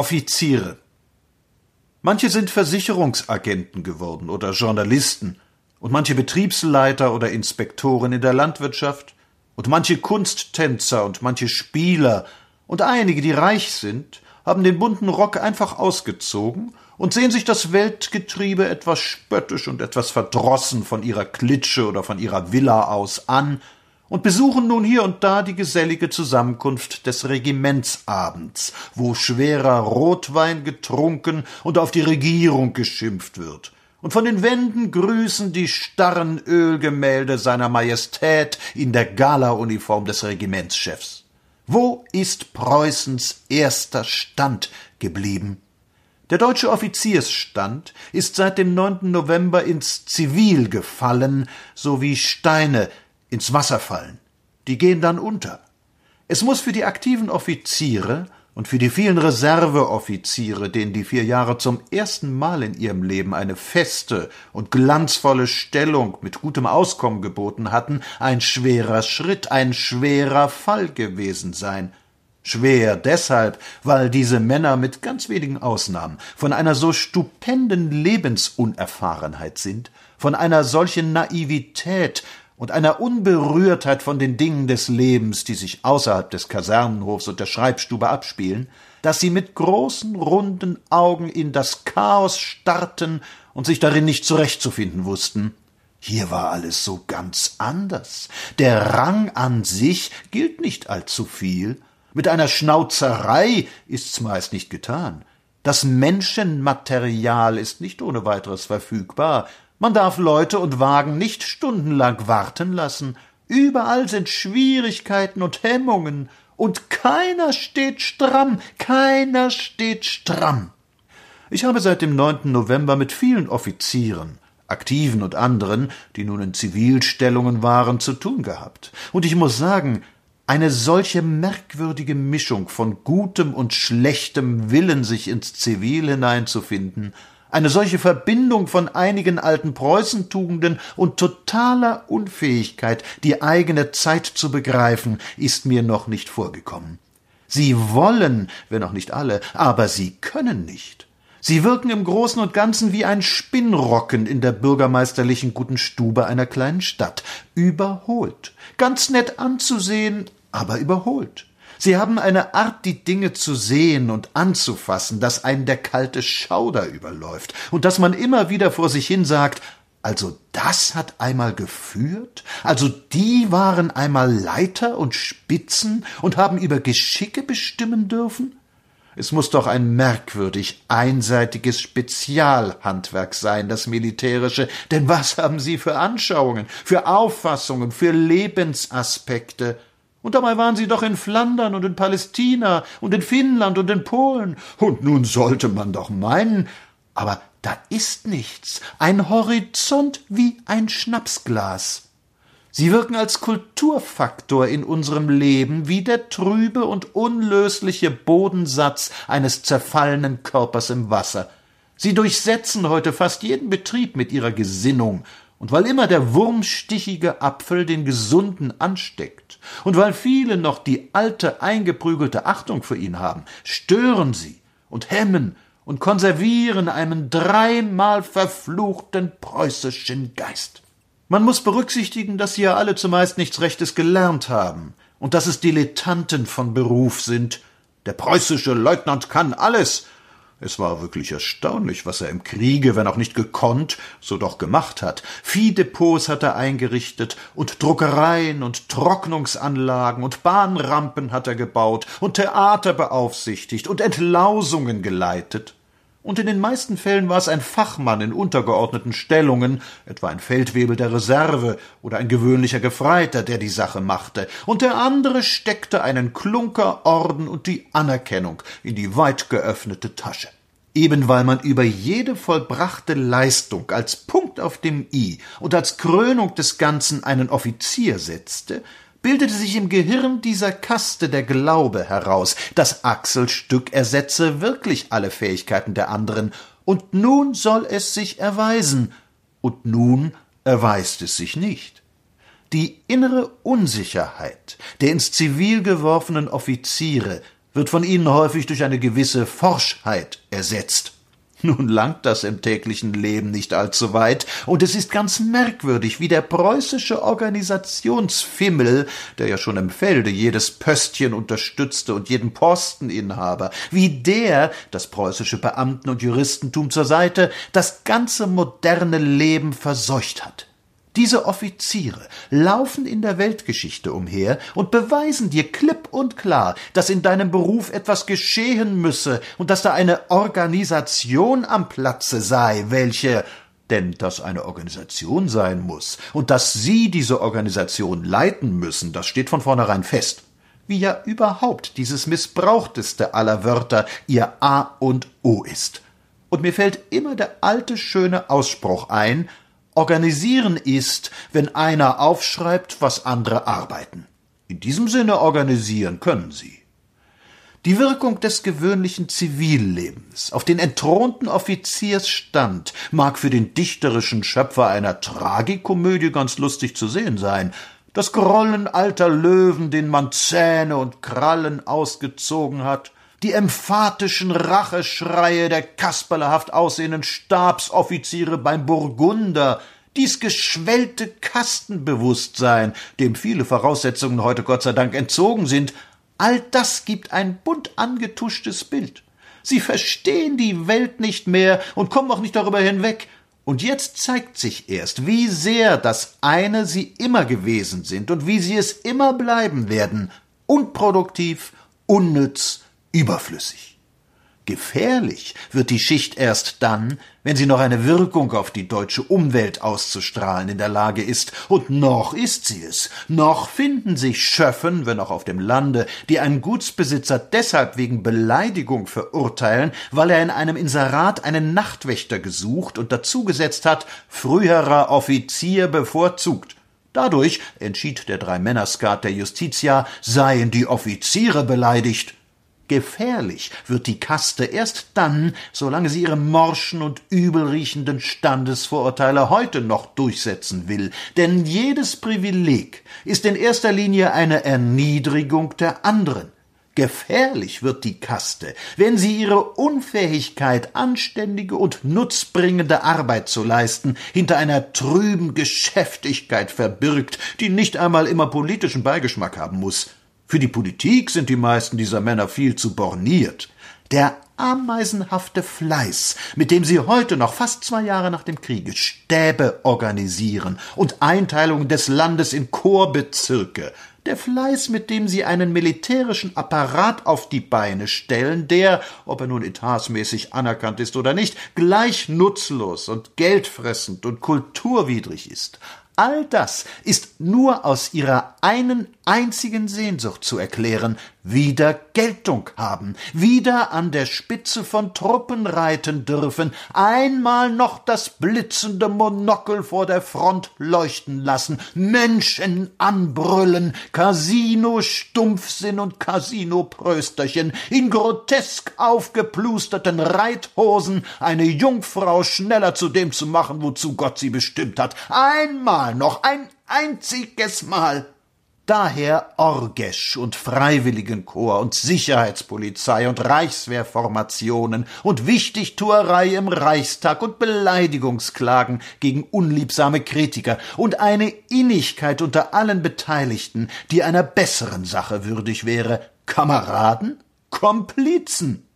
Offiziere. Manche sind Versicherungsagenten geworden oder Journalisten und manche Betriebsleiter oder Inspektoren in der Landwirtschaft und manche Kunsttänzer und manche Spieler und einige, die reich sind, haben den bunten Rock einfach ausgezogen und sehen sich das Weltgetriebe etwas spöttisch und etwas verdrossen von ihrer Klitsche oder von ihrer Villa aus an und besuchen nun hier und da die gesellige Zusammenkunft des Regimentsabends, wo schwerer Rotwein getrunken und auf die Regierung geschimpft wird. Und von den Wänden grüßen die starren Ölgemälde seiner Majestät in der Galauniform des Regimentschefs. Wo ist Preußens erster Stand geblieben? Der deutsche Offiziersstand ist seit dem 9. November ins Zivil gefallen, so wie Steine ins Wasser fallen. Die gehen dann unter. Es muss für die aktiven Offiziere und für die vielen Reserveoffiziere, denen die vier Jahre zum ersten Mal in ihrem Leben eine feste und glanzvolle Stellung mit gutem Auskommen geboten hatten, ein schwerer Schritt, ein schwerer Fall gewesen sein. Schwer deshalb, weil diese Männer mit ganz wenigen Ausnahmen von einer so stupenden Lebensunerfahrenheit sind, von einer solchen Naivität und einer Unberührtheit von den Dingen des Lebens, die sich außerhalb des Kasernenhofs und der Schreibstube abspielen, dass sie mit großen, runden Augen in das Chaos starrten und sich darin nicht zurechtzufinden wussten. Hier war alles so ganz anders. Der Rang an sich gilt nicht allzu viel. Mit einer Schnauzerei ist's meist nicht getan. Das Menschenmaterial ist nicht ohne weiteres verfügbar, man darf Leute und Wagen nicht stundenlang warten lassen. Überall sind Schwierigkeiten und Hemmungen, und keiner steht stramm, keiner steht stramm. Ich habe seit dem 9. November mit vielen Offizieren, Aktiven und anderen, die nun in Zivilstellungen waren, zu tun gehabt. Und ich muss sagen, eine solche merkwürdige Mischung von gutem und schlechtem Willen, sich ins Zivil hineinzufinden, eine solche Verbindung von einigen alten Preußentugenden und totaler Unfähigkeit, die eigene Zeit zu begreifen, ist mir noch nicht vorgekommen. Sie wollen, wenn auch nicht alle, aber sie können nicht. Sie wirken im Großen und Ganzen wie ein Spinnrocken in der bürgermeisterlichen guten Stube einer kleinen Stadt, überholt, ganz nett anzusehen, aber überholt. Sie haben eine Art, die Dinge zu sehen und anzufassen, dass einen der kalte Schauder überläuft und dass man immer wieder vor sich hin sagt, also das hat einmal geführt? Also die waren einmal Leiter und Spitzen und haben über Geschicke bestimmen dürfen? Es muss doch ein merkwürdig einseitiges Spezialhandwerk sein, das militärische, denn was haben Sie für Anschauungen, für Auffassungen, für Lebensaspekte? Und dabei waren sie doch in Flandern und in Palästina und in Finnland und in Polen. Und nun sollte man doch meinen, aber da ist nichts, ein Horizont wie ein Schnapsglas. Sie wirken als Kulturfaktor in unserem Leben wie der trübe und unlösliche Bodensatz eines zerfallenen Körpers im Wasser. Sie durchsetzen heute fast jeden Betrieb mit ihrer Gesinnung, und weil immer der wurmstichige Apfel den gesunden ansteckt, und weil viele noch die alte eingeprügelte Achtung für ihn haben, stören sie und hemmen und konservieren einen dreimal verfluchten preußischen Geist. Man muss berücksichtigen, dass sie ja alle zumeist nichts Rechtes gelernt haben und dass es Dilettanten von Beruf sind. Der preußische Leutnant kann alles, es war wirklich erstaunlich, was er im Kriege, wenn auch nicht gekonnt, so doch gemacht hat. Viehdepots hat er eingerichtet und Druckereien und Trocknungsanlagen und Bahnrampen hat er gebaut und Theater beaufsichtigt und Entlausungen geleitet. Und in den meisten Fällen war es ein Fachmann in untergeordneten Stellungen, etwa ein Feldwebel der Reserve oder ein gewöhnlicher Gefreiter, der die Sache machte, und der andere steckte einen Klunker, Orden und die Anerkennung in die weit geöffnete Tasche. Eben weil man über jede vollbrachte Leistung als Punkt auf dem i und als Krönung des Ganzen einen Offizier setzte, bildete sich im Gehirn dieser Kaste der Glaube heraus, das Achselstück ersetze wirklich alle Fähigkeiten der anderen, und nun soll es sich erweisen, und nun erweist es sich nicht. Die innere Unsicherheit der ins Zivil geworfenen Offiziere wird von ihnen häufig durch eine gewisse Forschheit ersetzt. Nun langt das im täglichen Leben nicht allzu weit, und es ist ganz merkwürdig, wie der preußische Organisationsfimmel, der ja schon im Felde jedes Pöstchen unterstützte und jeden Posteninhaber, wie der, das preußische Beamten- und Juristentum zur Seite, das ganze moderne Leben verseucht hat. Diese Offiziere laufen in der Weltgeschichte umher und beweisen dir klipp und klar, dass in deinem Beruf etwas geschehen müsse und dass da eine Organisation am Platze sei, welche denn dass eine Organisation sein muss und dass Sie diese Organisation leiten müssen, das steht von vornherein fest. Wie ja überhaupt dieses missbrauchteste aller Wörter ihr A und O ist. Und mir fällt immer der alte schöne Ausspruch ein, Organisieren ist, wenn einer aufschreibt, was andere arbeiten. In diesem Sinne organisieren können sie. Die Wirkung des gewöhnlichen Zivillebens auf den entthronten Offiziersstand mag für den dichterischen Schöpfer einer Tragikomödie ganz lustig zu sehen sein. Das Grollen alter Löwen, denen man Zähne und Krallen ausgezogen hat, die emphatischen Racheschreie der kasperlehaft aussehenden Stabsoffiziere beim Burgunder, dies geschwellte Kastenbewusstsein, dem viele Voraussetzungen heute Gott sei Dank entzogen sind, all das gibt ein bunt angetuschtes Bild. Sie verstehen die Welt nicht mehr und kommen auch nicht darüber hinweg. Und jetzt zeigt sich erst, wie sehr das eine sie immer gewesen sind und wie sie es immer bleiben werden, unproduktiv, unnütz, überflüssig. Gefährlich wird die Schicht erst dann, wenn sie noch eine Wirkung auf die deutsche Umwelt auszustrahlen in der Lage ist, und noch ist sie es, noch finden sich Schöffen, wenn auch auf dem Lande, die einen Gutsbesitzer deshalb wegen Beleidigung verurteilen, weil er in einem Inserat einen Nachtwächter gesucht und dazugesetzt hat, früherer Offizier bevorzugt. Dadurch, entschied der Dreimännerskat der Justitia, seien die Offiziere beleidigt, Gefährlich wird die Kaste erst dann, solange sie ihre morschen und übelriechenden Standesvorurteile heute noch durchsetzen will, denn jedes Privileg ist in erster Linie eine Erniedrigung der anderen. Gefährlich wird die Kaste, wenn sie ihre Unfähigkeit, anständige und nutzbringende Arbeit zu leisten, hinter einer trüben Geschäftigkeit verbirgt, die nicht einmal immer politischen Beigeschmack haben muss. Für die Politik sind die meisten dieser Männer viel zu borniert. Der ameisenhafte Fleiß, mit dem sie heute noch fast zwei Jahre nach dem Kriege Stäbe organisieren und Einteilungen des Landes in Chorbezirke, der Fleiß, mit dem sie einen militärischen Apparat auf die Beine stellen, der, ob er nun etatsmäßig anerkannt ist oder nicht, gleich nutzlos und geldfressend und kulturwidrig ist, all das ist nur aus ihrer einen einzigen Sehnsucht zu erklären, wieder Geltung haben, wieder an der Spitze von Truppen reiten dürfen, einmal noch das blitzende Monokel vor der Front leuchten lassen, Menschen anbrüllen, Casino-Stumpfsinn und Casino-Prösterchen, in grotesk aufgeplusterten Reithosen eine Jungfrau schneller zu dem zu machen, wozu Gott sie bestimmt hat, einmal noch, ein einziges Mal Daher Orgesch und Freiwilligenchor und Sicherheitspolizei und Reichswehrformationen und Wichtigtuerei im Reichstag und Beleidigungsklagen gegen unliebsame Kritiker und eine Innigkeit unter allen Beteiligten, die einer besseren Sache würdig wäre. Kameraden? Komplizen?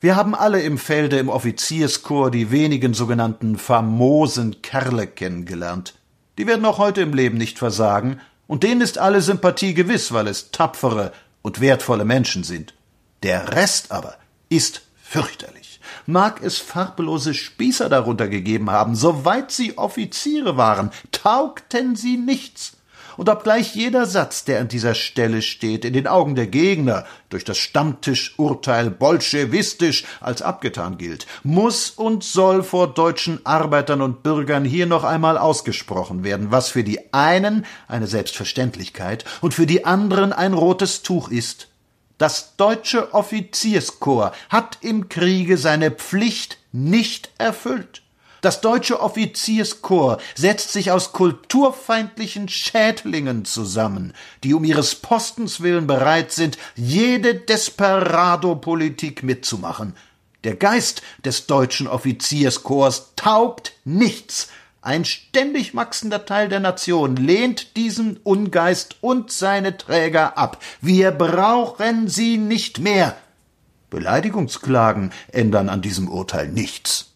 Wir haben alle im Felde im Offizierschor die wenigen sogenannten famosen Kerle kennengelernt. Die werden auch heute im Leben nicht versagen, und denen ist alle Sympathie gewiss, weil es tapfere und wertvolle Menschen sind. Der Rest aber ist fürchterlich. Mag es farblose Spießer darunter gegeben haben, soweit sie Offiziere waren, taugten sie nichts und obgleich jeder Satz, der an dieser Stelle steht, in den Augen der Gegner durch das Stammtischurteil bolschewistisch als abgetan gilt, muss und soll vor deutschen Arbeitern und Bürgern hier noch einmal ausgesprochen werden, was für die einen eine Selbstverständlichkeit und für die anderen ein rotes Tuch ist. Das deutsche Offizierskorps hat im Kriege seine Pflicht nicht erfüllt. Das deutsche Offizierskorps setzt sich aus kulturfeindlichen Schädlingen zusammen, die um ihres Postens willen bereit sind, jede Desperado-Politik mitzumachen. Der Geist des deutschen Offizierskorps taugt nichts. Ein ständig wachsender Teil der Nation lehnt diesen Ungeist und seine Träger ab. Wir brauchen sie nicht mehr. Beleidigungsklagen ändern an diesem Urteil nichts.